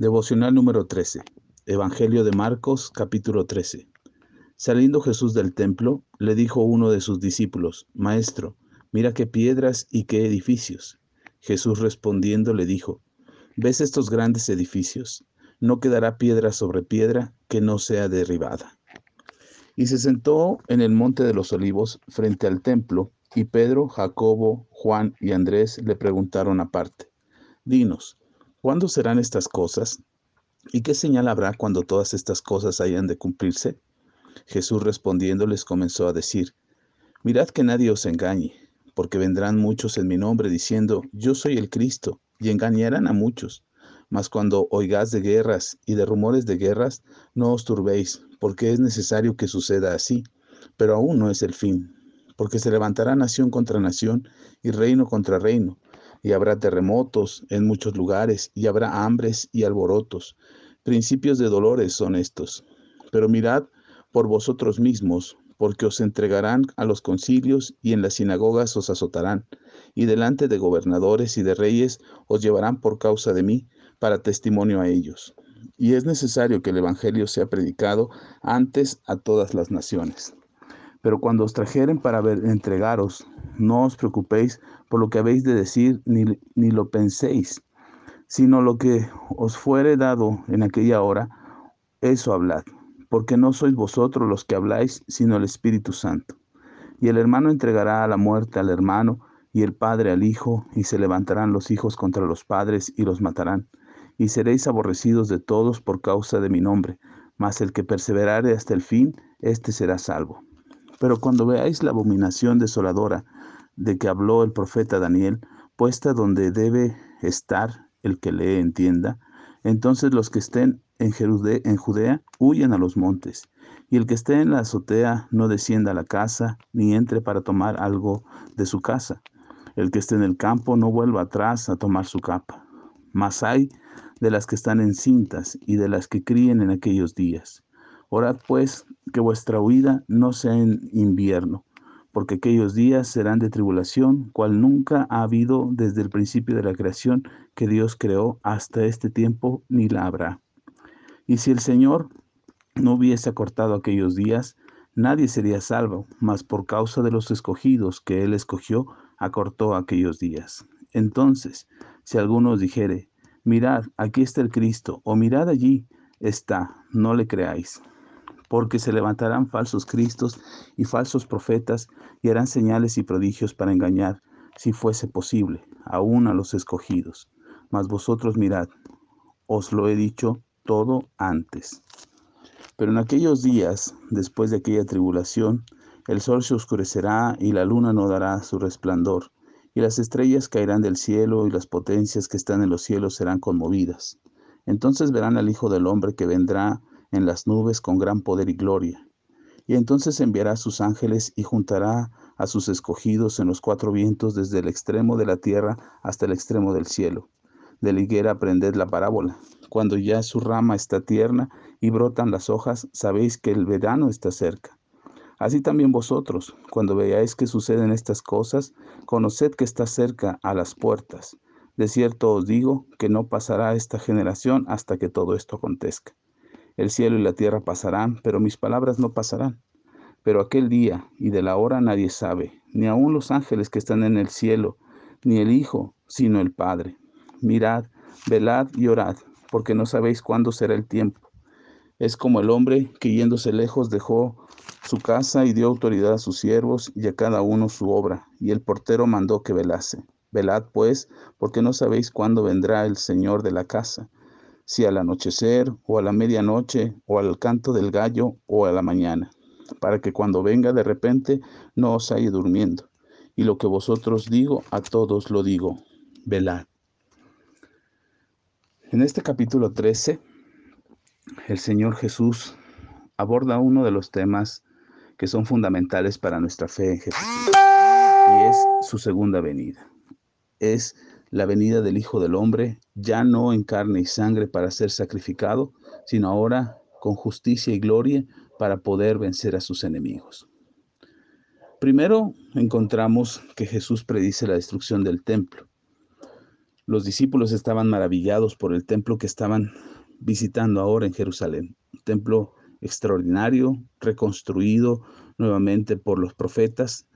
Devocional número 13. Evangelio de Marcos, capítulo 13. Saliendo Jesús del templo, le dijo uno de sus discípulos, Maestro, mira qué piedras y qué edificios. Jesús respondiendo le dijo, ¿ves estos grandes edificios? No quedará piedra sobre piedra que no sea derribada. Y se sentó en el monte de los olivos frente al templo, y Pedro, Jacobo, Juan y Andrés le preguntaron aparte, Dinos, ¿cuándo serán estas cosas? ¿Y qué señal habrá cuando todas estas cosas hayan de cumplirse? Jesús respondiendo les comenzó a decir, Mirad que nadie os engañe, porque vendrán muchos en mi nombre diciendo, Yo soy el Cristo, y engañarán a muchos. Mas cuando oigáis de guerras y de rumores de guerras, no os turbéis, porque es necesario que suceda así, pero aún no es el fin porque se levantará nación contra nación y reino contra reino, y habrá terremotos en muchos lugares, y habrá hambres y alborotos. Principios de dolores son estos. Pero mirad por vosotros mismos, porque os entregarán a los concilios y en las sinagogas os azotarán, y delante de gobernadores y de reyes os llevarán por causa de mí, para testimonio a ellos. Y es necesario que el Evangelio sea predicado antes a todas las naciones. Pero cuando os trajeren para ver, entregaros, no os preocupéis por lo que habéis de decir, ni, ni lo penséis, sino lo que os fuere dado en aquella hora, eso hablad, porque no sois vosotros los que habláis, sino el Espíritu Santo. Y el hermano entregará a la muerte al hermano, y el padre al hijo, y se levantarán los hijos contra los padres y los matarán. Y seréis aborrecidos de todos por causa de mi nombre, mas el que perseverare hasta el fin, éste será salvo. Pero cuando veáis la abominación desoladora de que habló el profeta Daniel, puesta donde debe estar el que le entienda, entonces los que estén en, en Judea huyan a los montes, y el que esté en la azotea no descienda a la casa, ni entre para tomar algo de su casa. El que esté en el campo no vuelva atrás a tomar su capa. Mas hay de las que están encintas y de las que críen en aquellos días. Orad pues que vuestra huida no sea en invierno, porque aquellos días serán de tribulación, cual nunca ha habido desde el principio de la creación que Dios creó hasta este tiempo, ni la habrá. Y si el Señor no hubiese acortado aquellos días, nadie sería salvo, mas por causa de los escogidos que Él escogió, acortó aquellos días. Entonces, si alguno os dijere, mirad, aquí está el Cristo, o mirad allí está, no le creáis porque se levantarán falsos cristos y falsos profetas y harán señales y prodigios para engañar, si fuese posible, aún a los escogidos. Mas vosotros mirad, os lo he dicho todo antes. Pero en aquellos días, después de aquella tribulación, el sol se oscurecerá y la luna no dará su resplandor, y las estrellas caerán del cielo y las potencias que están en los cielos serán conmovidas. Entonces verán al Hijo del Hombre que vendrá en las nubes con gran poder y gloria. Y entonces enviará a sus ángeles y juntará a sus escogidos en los cuatro vientos desde el extremo de la tierra hasta el extremo del cielo. De la higuera aprended la parábola. Cuando ya su rama está tierna y brotan las hojas, sabéis que el verano está cerca. Así también vosotros, cuando veáis que suceden estas cosas, conoced que está cerca a las puertas. De cierto os digo que no pasará esta generación hasta que todo esto acontezca. El cielo y la tierra pasarán, pero mis palabras no pasarán. Pero aquel día y de la hora nadie sabe, ni aun los ángeles que están en el cielo, ni el Hijo, sino el Padre. Mirad, velad y orad, porque no sabéis cuándo será el tiempo. Es como el hombre que yéndose lejos dejó su casa y dio autoridad a sus siervos y a cada uno su obra, y el portero mandó que velase. Velad pues, porque no sabéis cuándo vendrá el Señor de la casa si al anochecer o a la medianoche o al canto del gallo o a la mañana, para que cuando venga de repente no os haya durmiendo. Y lo que vosotros digo, a todos lo digo, velad. En este capítulo 13, el Señor Jesús aborda uno de los temas que son fundamentales para nuestra fe en Jesús, y es su segunda venida. Es la venida del Hijo del Hombre, ya no en carne y sangre para ser sacrificado, sino ahora con justicia y gloria para poder vencer a sus enemigos. Primero encontramos que Jesús predice la destrucción del templo. Los discípulos estaban maravillados por el templo que estaban visitando ahora en Jerusalén. Un templo extraordinario, reconstruido nuevamente por los profetas.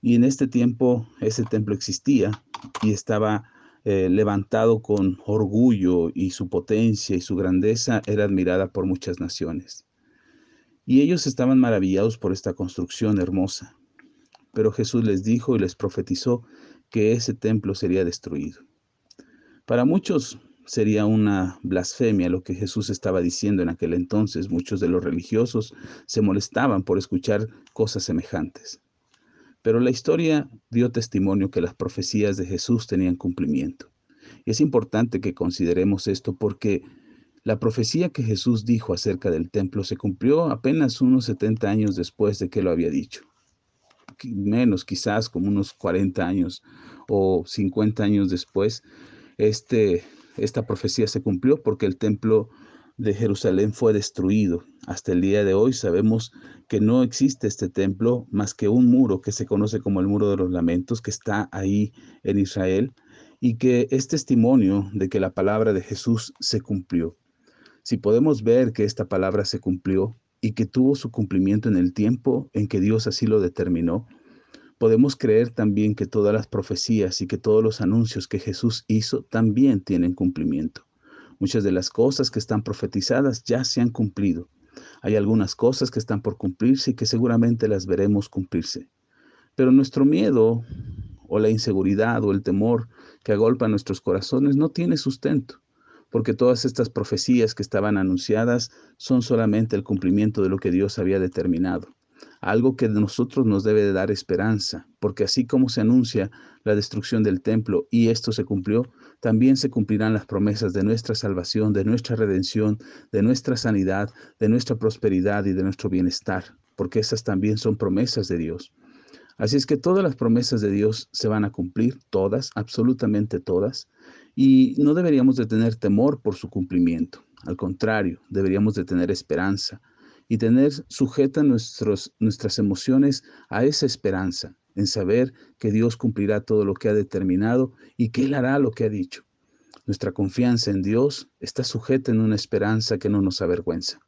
Y en este tiempo ese templo existía y estaba eh, levantado con orgullo y su potencia y su grandeza era admirada por muchas naciones. Y ellos estaban maravillados por esta construcción hermosa. Pero Jesús les dijo y les profetizó que ese templo sería destruido. Para muchos sería una blasfemia lo que Jesús estaba diciendo en aquel entonces. Muchos de los religiosos se molestaban por escuchar cosas semejantes. Pero la historia dio testimonio que las profecías de Jesús tenían cumplimiento. Y es importante que consideremos esto porque la profecía que Jesús dijo acerca del templo se cumplió apenas unos 70 años después de que lo había dicho. Menos, quizás como unos 40 años o 50 años después, este esta profecía se cumplió porque el templo de Jerusalén fue destruido. Hasta el día de hoy sabemos que no existe este templo más que un muro que se conoce como el muro de los lamentos que está ahí en Israel y que es testimonio de que la palabra de Jesús se cumplió. Si podemos ver que esta palabra se cumplió y que tuvo su cumplimiento en el tiempo en que Dios así lo determinó, podemos creer también que todas las profecías y que todos los anuncios que Jesús hizo también tienen cumplimiento. Muchas de las cosas que están profetizadas ya se han cumplido. Hay algunas cosas que están por cumplirse y que seguramente las veremos cumplirse. Pero nuestro miedo o la inseguridad o el temor que agolpa nuestros corazones no tiene sustento, porque todas estas profecías que estaban anunciadas son solamente el cumplimiento de lo que Dios había determinado algo que de nosotros nos debe de dar esperanza, porque así como se anuncia la destrucción del templo y esto se cumplió, también se cumplirán las promesas de nuestra salvación, de nuestra redención, de nuestra sanidad, de nuestra prosperidad y de nuestro bienestar, porque esas también son promesas de Dios. Así es que todas las promesas de Dios se van a cumplir, todas, absolutamente todas, y no deberíamos de tener temor por su cumplimiento. Al contrario, deberíamos de tener esperanza, y tener sujeta nuestros, nuestras emociones a esa esperanza, en saber que Dios cumplirá todo lo que ha determinado y que Él hará lo que ha dicho. Nuestra confianza en Dios está sujeta en una esperanza que no nos avergüenza.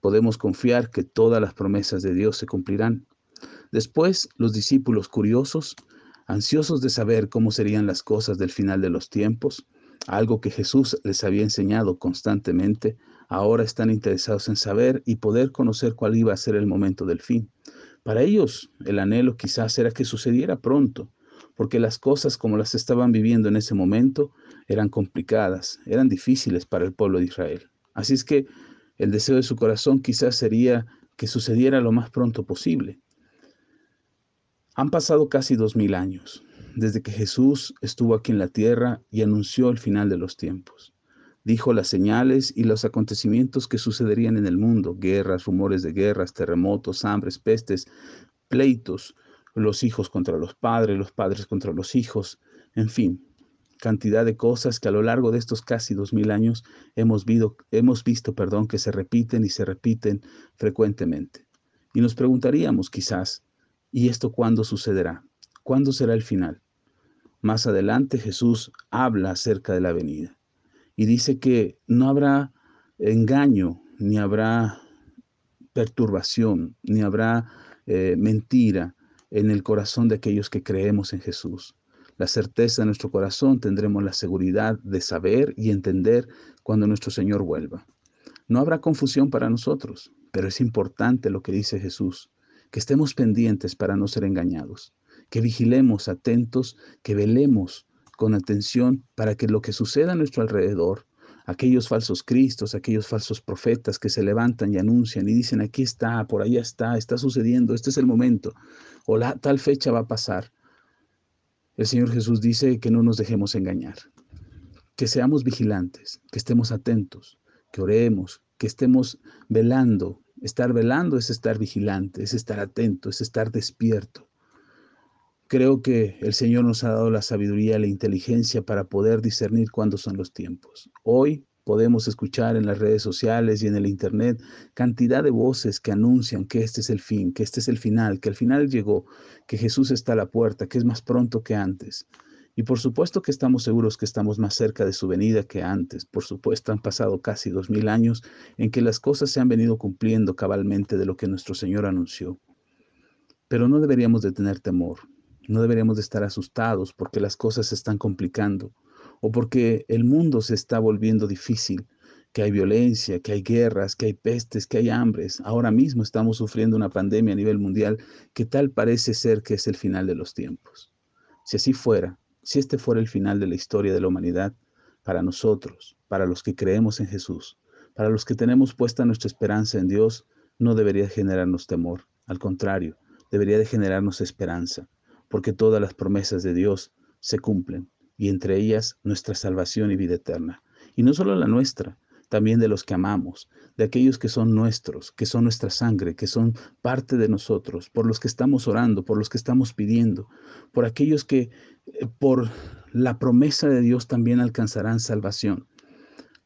Podemos confiar que todas las promesas de Dios se cumplirán. Después, los discípulos curiosos, ansiosos de saber cómo serían las cosas del final de los tiempos, algo que Jesús les había enseñado constantemente, ahora están interesados en saber y poder conocer cuál iba a ser el momento del fin. Para ellos, el anhelo quizás era que sucediera pronto, porque las cosas como las estaban viviendo en ese momento eran complicadas, eran difíciles para el pueblo de Israel. Así es que el deseo de su corazón quizás sería que sucediera lo más pronto posible. Han pasado casi dos mil años desde que Jesús estuvo aquí en la tierra y anunció el final de los tiempos. Dijo las señales y los acontecimientos que sucederían en el mundo, guerras, rumores de guerras, terremotos, hambres, pestes, pleitos, los hijos contra los padres, los padres contra los hijos, en fin, cantidad de cosas que a lo largo de estos casi dos mil años hemos, visto, hemos visto perdón, que se repiten y se repiten frecuentemente. Y nos preguntaríamos quizás, ¿y esto cuándo sucederá? ¿Cuándo será el final? Más adelante Jesús habla acerca de la venida y dice que no habrá engaño, ni habrá perturbación, ni habrá eh, mentira en el corazón de aquellos que creemos en Jesús. La certeza de nuestro corazón tendremos la seguridad de saber y entender cuando nuestro Señor vuelva. No habrá confusión para nosotros, pero es importante lo que dice Jesús, que estemos pendientes para no ser engañados que vigilemos atentos, que velemos con atención para que lo que suceda a nuestro alrededor, aquellos falsos cristos, aquellos falsos profetas que se levantan y anuncian y dicen, aquí está, por allá está, está sucediendo, este es el momento, o la tal fecha va a pasar. El Señor Jesús dice que no nos dejemos engañar, que seamos vigilantes, que estemos atentos, que oremos, que estemos velando. Estar velando es estar vigilante, es estar atento, es estar despierto. Creo que el Señor nos ha dado la sabiduría la inteligencia para poder discernir cuándo son los tiempos. Hoy podemos escuchar en las redes sociales y en el Internet cantidad de voces que anuncian que este es el fin, que este es el final, que el final llegó, que Jesús está a la puerta, que es más pronto que antes. Y por supuesto que estamos seguros que estamos más cerca de su venida que antes. Por supuesto, han pasado casi dos mil años en que las cosas se han venido cumpliendo cabalmente de lo que nuestro Señor anunció. Pero no deberíamos de tener temor, no deberíamos de estar asustados porque las cosas se están complicando o porque el mundo se está volviendo difícil, que hay violencia, que hay guerras, que hay pestes, que hay hambres. Ahora mismo estamos sufriendo una pandemia a nivel mundial que tal parece ser que es el final de los tiempos. Si así fuera, si este fuera el final de la historia de la humanidad, para nosotros, para los que creemos en Jesús, para los que tenemos puesta nuestra esperanza en Dios, no debería generarnos temor. Al contrario, debería de generarnos esperanza, porque todas las promesas de Dios se cumplen y entre ellas nuestra salvación y vida eterna. Y no solo la nuestra, también de los que amamos, de aquellos que son nuestros, que son nuestra sangre, que son parte de nosotros, por los que estamos orando, por los que estamos pidiendo, por aquellos que eh, por la promesa de Dios también alcanzarán salvación.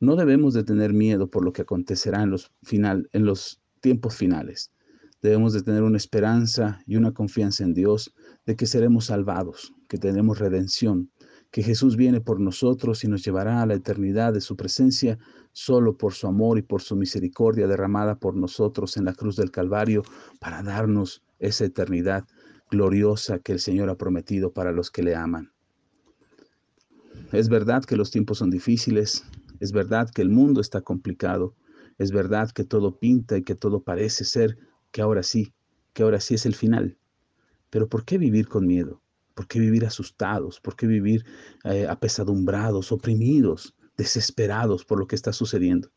No debemos de tener miedo por lo que acontecerá en los, final, en los tiempos finales. Debemos de tener una esperanza y una confianza en Dios de que seremos salvados, que tenemos redención, que Jesús viene por nosotros y nos llevará a la eternidad de su presencia solo por su amor y por su misericordia derramada por nosotros en la cruz del Calvario para darnos esa eternidad gloriosa que el Señor ha prometido para los que le aman. Es verdad que los tiempos son difíciles, es verdad que el mundo está complicado, es verdad que todo pinta y que todo parece ser que ahora sí, que ahora sí es el final. Pero ¿por qué vivir con miedo? ¿Por qué vivir asustados? ¿Por qué vivir eh, apesadumbrados, oprimidos, desesperados por lo que está sucediendo?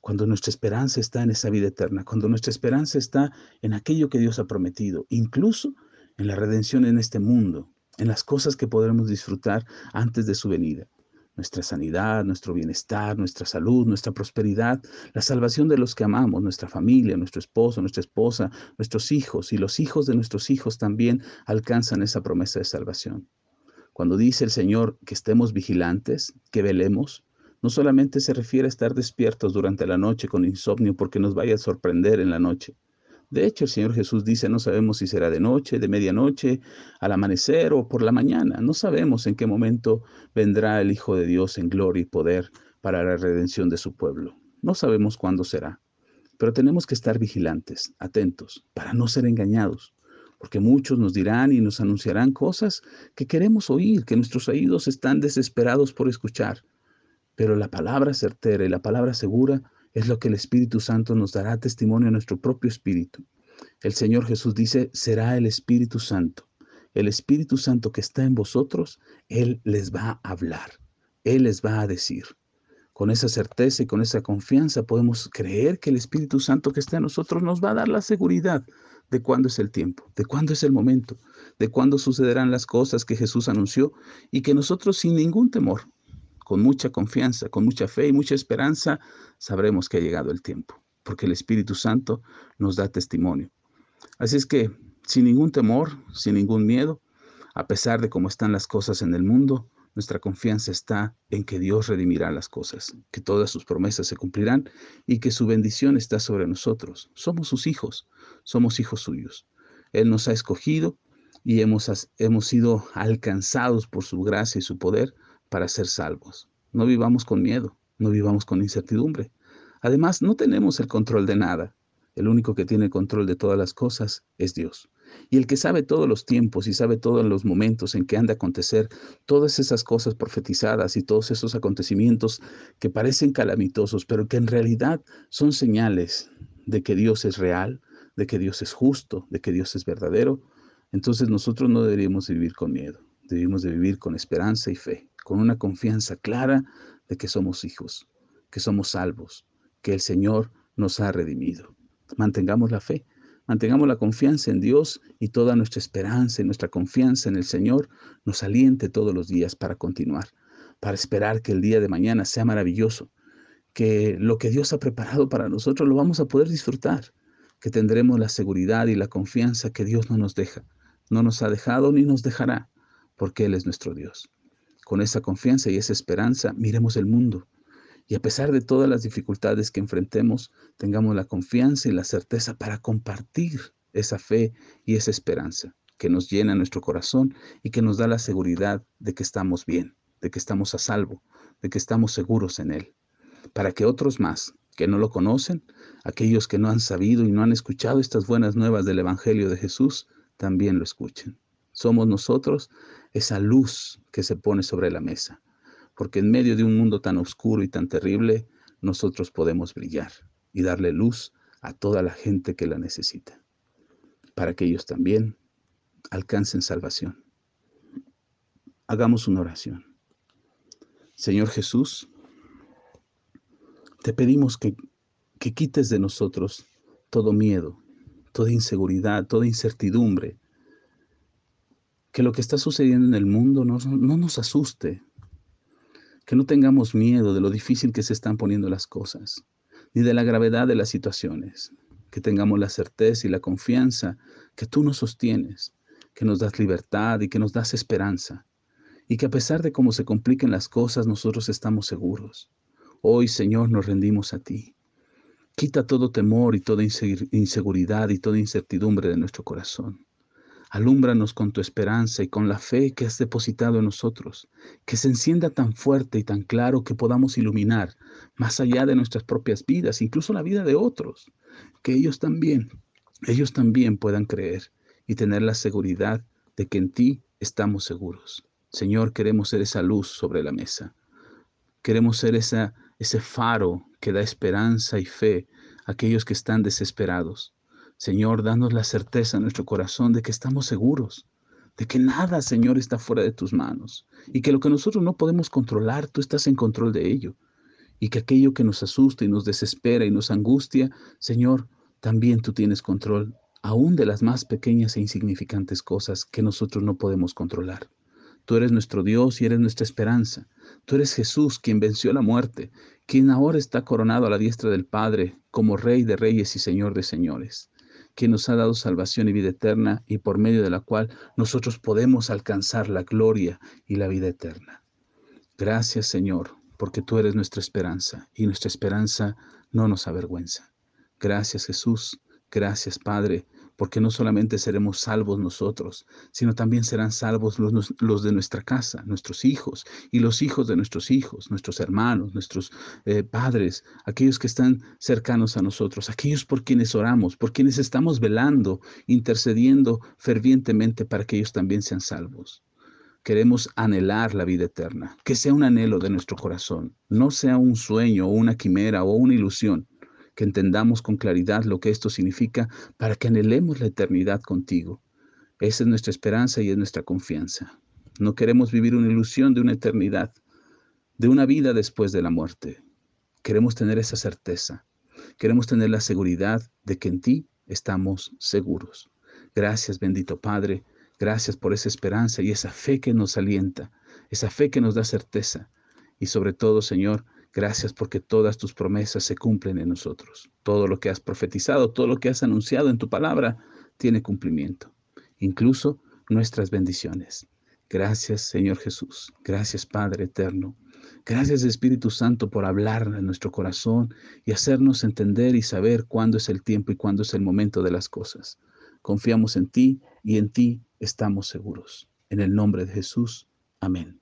Cuando nuestra esperanza está en esa vida eterna, cuando nuestra esperanza está en aquello que Dios ha prometido, incluso en la redención en este mundo, en las cosas que podremos disfrutar antes de su venida nuestra sanidad, nuestro bienestar, nuestra salud, nuestra prosperidad, la salvación de los que amamos, nuestra familia, nuestro esposo, nuestra esposa, nuestros hijos y los hijos de nuestros hijos también alcanzan esa promesa de salvación. Cuando dice el Señor que estemos vigilantes, que velemos, no solamente se refiere a estar despiertos durante la noche con insomnio porque nos vaya a sorprender en la noche, de hecho, el Señor Jesús dice, no sabemos si será de noche, de medianoche, al amanecer o por la mañana. No sabemos en qué momento vendrá el Hijo de Dios en gloria y poder para la redención de su pueblo. No sabemos cuándo será, pero tenemos que estar vigilantes, atentos, para no ser engañados, porque muchos nos dirán y nos anunciarán cosas que queremos oír, que nuestros oídos están desesperados por escuchar. Pero la palabra certera y la palabra segura es lo que el Espíritu Santo nos dará testimonio a nuestro propio espíritu. El Señor Jesús dice, será el Espíritu Santo. El Espíritu Santo que está en vosotros, Él les va a hablar, Él les va a decir. Con esa certeza y con esa confianza podemos creer que el Espíritu Santo que está en nosotros nos va a dar la seguridad de cuándo es el tiempo, de cuándo es el momento, de cuándo sucederán las cosas que Jesús anunció y que nosotros sin ningún temor con mucha confianza, con mucha fe y mucha esperanza, sabremos que ha llegado el tiempo, porque el Espíritu Santo nos da testimonio. Así es que, sin ningún temor, sin ningún miedo, a pesar de cómo están las cosas en el mundo, nuestra confianza está en que Dios redimirá las cosas, que todas sus promesas se cumplirán y que su bendición está sobre nosotros. Somos sus hijos, somos hijos suyos. Él nos ha escogido y hemos, hemos sido alcanzados por su gracia y su poder para ser salvos. No vivamos con miedo, no vivamos con incertidumbre. Además, no tenemos el control de nada. El único que tiene control de todas las cosas es Dios. Y el que sabe todos los tiempos y sabe todos los momentos en que han de acontecer todas esas cosas profetizadas y todos esos acontecimientos que parecen calamitosos, pero que en realidad son señales de que Dios es real, de que Dios es justo, de que Dios es verdadero, entonces nosotros no deberíamos vivir con miedo, debemos de vivir con esperanza y fe con una confianza clara de que somos hijos, que somos salvos, que el Señor nos ha redimido. Mantengamos la fe, mantengamos la confianza en Dios y toda nuestra esperanza y nuestra confianza en el Señor nos aliente todos los días para continuar, para esperar que el día de mañana sea maravilloso, que lo que Dios ha preparado para nosotros lo vamos a poder disfrutar, que tendremos la seguridad y la confianza que Dios no nos deja, no nos ha dejado ni nos dejará, porque Él es nuestro Dios. Con esa confianza y esa esperanza, miremos el mundo. Y a pesar de todas las dificultades que enfrentemos, tengamos la confianza y la certeza para compartir esa fe y esa esperanza. que nos llena nuestro corazón y que nos da la seguridad de que estamos bien, de que estamos a salvo, de que estamos seguros en Él, para que otros más que no lo conocen, aquellos que no han sabido y no han escuchado estas buenas nuevas del Evangelio de Jesús, también lo escuchen. Somos nosotros esa luz que se pone sobre la mesa, porque en medio de un mundo tan oscuro y tan terrible, nosotros podemos brillar y darle luz a toda la gente que la necesita, para que ellos también alcancen salvación. Hagamos una oración. Señor Jesús, te pedimos que, que quites de nosotros todo miedo, toda inseguridad, toda incertidumbre, que lo que está sucediendo en el mundo no, no, nos asuste, que no tengamos miedo de lo difícil que se están poniendo las cosas, ni de la gravedad de las situaciones, que tengamos la certeza y la confianza que tú nos sostienes, que nos das libertad y que nos das esperanza, y que a pesar de cómo se compliquen las cosas, nosotros estamos seguros. Hoy, Señor, nos rendimos a ti. Quita todo temor y toda inseguridad y toda incertidumbre de nuestro corazón. Alúmbranos con tu esperanza y con la fe que has depositado en nosotros, que se encienda tan fuerte y tan claro que podamos iluminar más allá de nuestras propias vidas, incluso la vida de otros, que ellos también, ellos también puedan creer y tener la seguridad de que en ti estamos seguros. Señor, queremos ser esa luz sobre la mesa. Queremos ser ese faro que da esperanza y fe a aquellos que están desesperados. Señor, danos la certeza en nuestro corazón de que estamos seguros, de que nada, Señor, está fuera de tus manos y que lo que nosotros no podemos controlar, tú estás en control de ello. Y que aquello que nos asusta y nos desespera y nos angustia, Señor, también tú tienes control, aún de las más pequeñas e insignificantes cosas que nosotros no podemos controlar. Tú eres nuestro Dios y eres nuestra esperanza. Tú eres Jesús, quien venció la muerte, quien ahora está coronado a la diestra del Padre como Rey de Reyes y Señor de Señores que nos ha dado salvación y vida eterna y por medio de la cual nosotros podemos alcanzar la gloria y la vida eterna. Gracias Señor, porque tú eres nuestra esperanza y nuestra esperanza no nos avergüenza. Gracias Jesús, gracias Padre, porque no solamente seremos salvos nosotros, sino también serán salvos los, de nuestra casa, nuestros hijos y los hijos de nuestros hijos, nuestros hermanos, nuestros eh, padres, aquellos que están cercanos a nosotros, aquellos por quienes oramos, por quienes estamos velando, intercediendo fervientemente para que ellos también sean salvos. Queremos anhelar la vida eterna, que sea un anhelo de nuestro corazón, no sea un sueño o una quimera o una ilusión, que entendamos con claridad lo que esto significa para que anhelemos la eternidad contigo. Esa es nuestra esperanza y es nuestra confianza. No queremos vivir una ilusión de una eternidad, de una vida después de la muerte. Queremos tener esa certeza. Queremos tener la seguridad de que en ti estamos seguros. Gracias, bendito Padre. Gracias por esa esperanza y esa fe que nos alienta, esa fe que nos da certeza. Y sobre todo, Señor, Gracias porque todas tus promesas se cumplen en nosotros. Todo lo que has profetizado, todo lo que has anunciado en tu palabra, tiene cumplimiento. Incluso nuestras bendiciones. Gracias Señor Jesús. Gracias Padre Eterno. Gracias Espíritu Santo por hablar en nuestro corazón y hacernos entender y saber cuándo es el tiempo y cuándo es el momento de las cosas. Confiamos en ti y en ti estamos seguros. En el nombre de Jesús. Amén.